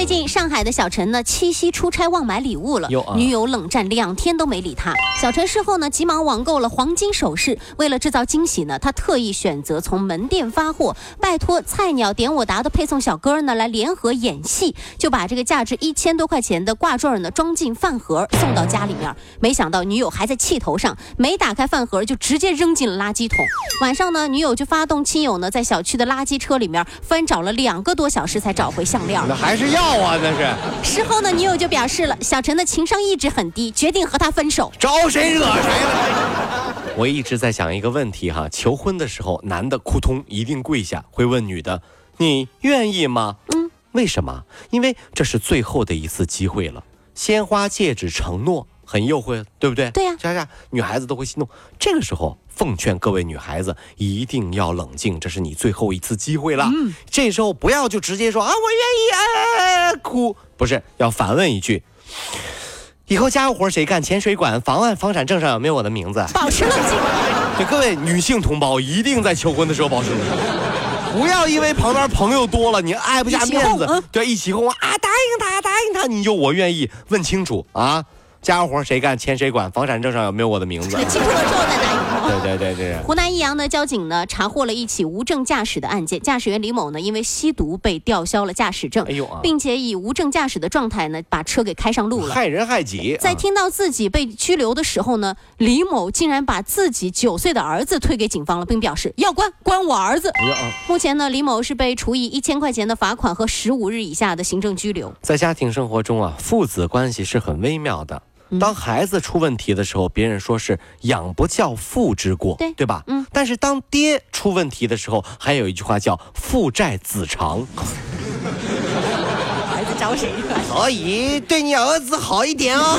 最近上海的小陈呢，七夕出差忘买礼物了，女友冷战两天都没理他。小陈事后呢，急忙网购了黄金首饰，为了制造惊喜呢，他特意选择从门店发货，拜托菜鸟点我达的配送小哥呢来联合演戏，就把这个价值一千多块钱的挂坠呢装进饭盒送到家里面。没想到女友还在气头上，没打开饭盒就直接扔进了垃圾桶。晚上呢，女友就发动亲友呢在小区的垃圾车里面翻找了两个多小时才找回项链。那还是要啊，那是事后呢，女友就表示了，小陈的情商一直很低，决定和他分手。招谁惹谁了？我一直在想一个问题哈，求婚的时候，男的扑通一定跪下，会问女的：“你愿意吗？”嗯，为什么？因为这是最后的一次机会了，鲜花、戒指、承诺，很诱惑，对不对？对呀是不是？女孩子都会心动。这个时候，奉劝各位女孩子一定要冷静，这是你最后一次机会了。嗯，这时候不要就直接说啊，我愿意，哎哎哎，哭，不是要反问一句。以后家务活谁干？钱谁管？房案、房产证上有没有我的名字？保持冷静。对各位女性同胞，一定在求婚的时候保持冷静，不要因为旁边朋友多了，你爱不下面子对，一起哄啊，答应他，答应他，你就我愿意，问清楚啊，家务活谁干？钱谁管？房产证上有没有我的名字？清楚了之后再答应。对对对对，湖南益阳的交警呢查获了一起无证驾驶的案件，驾驶员李某呢因为吸毒被吊销了驾驶证，哎呦啊并且以无证驾驶的状态呢把车给开上路了。害人害己。啊在听到自己被拘留的时候呢，李某竟然把自己九岁的儿子推给警方了，并表示要关关我儿子。哎呀啊目前呢，李某是被处以一千块钱的罚款和十五日以下的行政拘留。在家庭生活中啊，父子关系是很微妙的。当孩子出问题的时候，别人说是养不教父之过，对对吧？嗯。但是当爹出问题的时候，还有一句话叫父债子偿。孩子找谁？所以对你儿子好一点哦。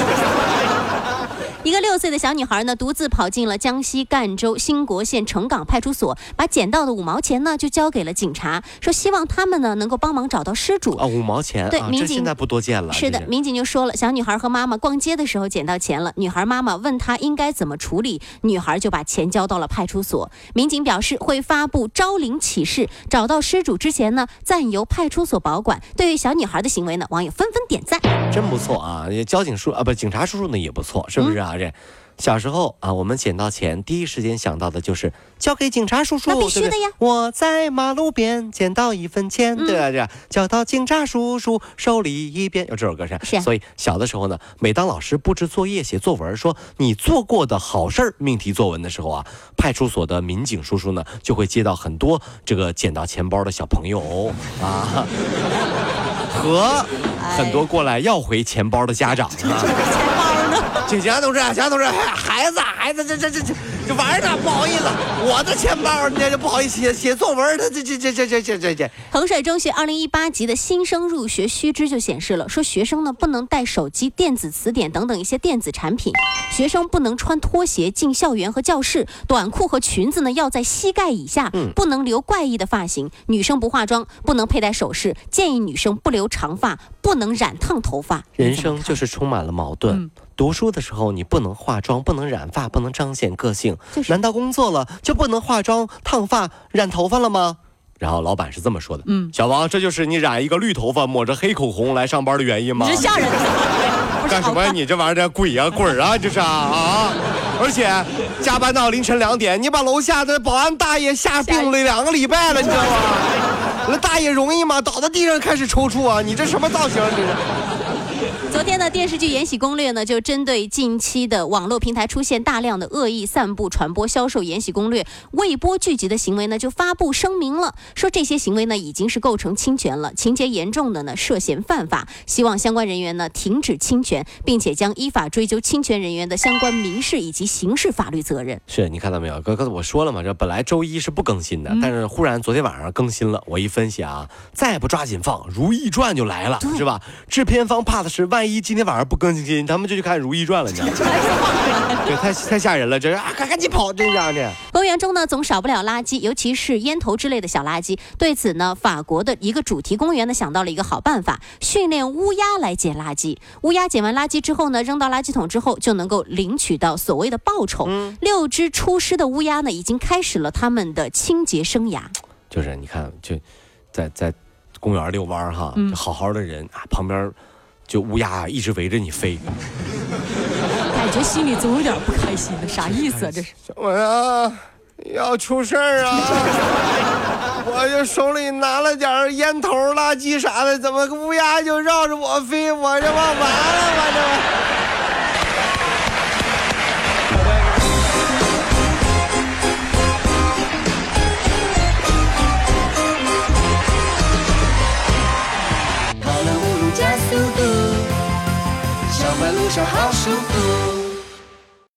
一个六岁的小女孩呢，独自跑进了江西赣州兴国县城港派出所，把捡到的五毛钱呢就交给了警察，说希望他们呢能够帮忙找到失主。啊，五毛钱，啊，对民警这现在不多见了。是的，民警就说了，小女孩和妈妈逛街的时候捡到钱了，女孩妈妈问她应该怎么处理，女孩就把钱交到了派出所。民警表示会发布招领启事，找到失主之前呢，暂由派出所保管。对于小女孩的行为呢，网友纷纷点赞。真不错啊！交警叔啊，不，警察叔叔呢也不错，是不是嗯啊？这小时候啊，我们捡到钱，第一时间想到的就是交给警察叔叔，那必须的对对呀我在马路边捡到一分钱，嗯对吧？这样交到警察叔叔手里一边，有这首歌是。是啊所以小的时候呢，每当老师布置作业、写作文，说你做过的好事儿命题作文的时候啊，派出所的民警叔叔呢就会接到很多这个捡到钱包的小朋友啊。和很多过来要回钱包的家长啊？警察同志，警察同志，孩子，孩子，这这这这这玩呢，不好意思，我的钱包，那就不好意思写写作文，他这这这这这这这这，衡水中学二零一八级的新生入学须知就显示了，说学生呢不能带手机、电子词典等等一些电子产品，学生不能穿拖鞋进校园和教室，短裤和裙子呢要在膝盖以下，不能留怪异的发型，女生不化妆，不能佩戴首饰，建议女生不留长发，不能染烫头发。人生就是充满了矛盾。嗯读书的时候，你不能化妆，不能染发，不能彰显个性。就是难道工作了就不能化妆、烫发、染头发了吗？然后老板是这么说的：“嗯，小王，这就是你染一个绿头发、抹着黑口红来上班的原因吗？”你这吓人！干什么呀？你这玩意儿，这鬼呀、鬼儿啊，这是啊啊！而且加班到凌晨两点，你把楼下的保安大爷吓病了两个礼拜了，你知道吗？那大爷容易吗？倒在地上开始抽搐啊！你这什么造型？这是？昨天呢，电视剧《延禧攻略》呢，就针对近期的网络平台出现大量的恶意散布、传播、销售《延禧攻略》未播剧集的行为呢，就发布声明了，说这些行为呢已经是构成侵权了，情节严重的呢涉嫌犯法，希望相关人员呢停止侵权，并且将依法追究侵权人员的相关民事以及刑事法律责任。是你看到没有？刚刚我说了嘛，这本来周一是不更新的，但是忽然昨天晚上更新了。我一分析啊，再不抓紧放，《如懿传》就来了，是吧？制片方怕的是万一一今天晚上不更新，他们就去看《如懿传》了，你知道吗？对，太太吓人了，这是啊，赶赶紧跑，这样的。公园中呢，总少不了垃圾，尤其是烟头之类的小垃圾。对此呢，法国的一个主题公园呢，想到了一个好办法，训练乌鸦来捡垃圾。乌鸦捡完垃圾之后呢，扔到垃圾桶之后，就能够领取到所谓的报酬。六只出师的乌鸦呢，已经开始了他们的清洁生涯。就是你看，就在在公园遛弯儿哈，就好好的人啊，旁边就乌鸦一直围着你飞。感觉心里总有点不开心的，啥意思啊？这是我呀，要出事儿啊！我就手里拿了点烟头、垃圾啥的，怎么个乌鸦就绕着我飞？我这不完了，吗这。跑了五路加速度，上班路上好舒服。